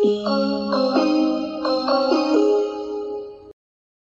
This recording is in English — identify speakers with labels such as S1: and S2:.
S1: Oh.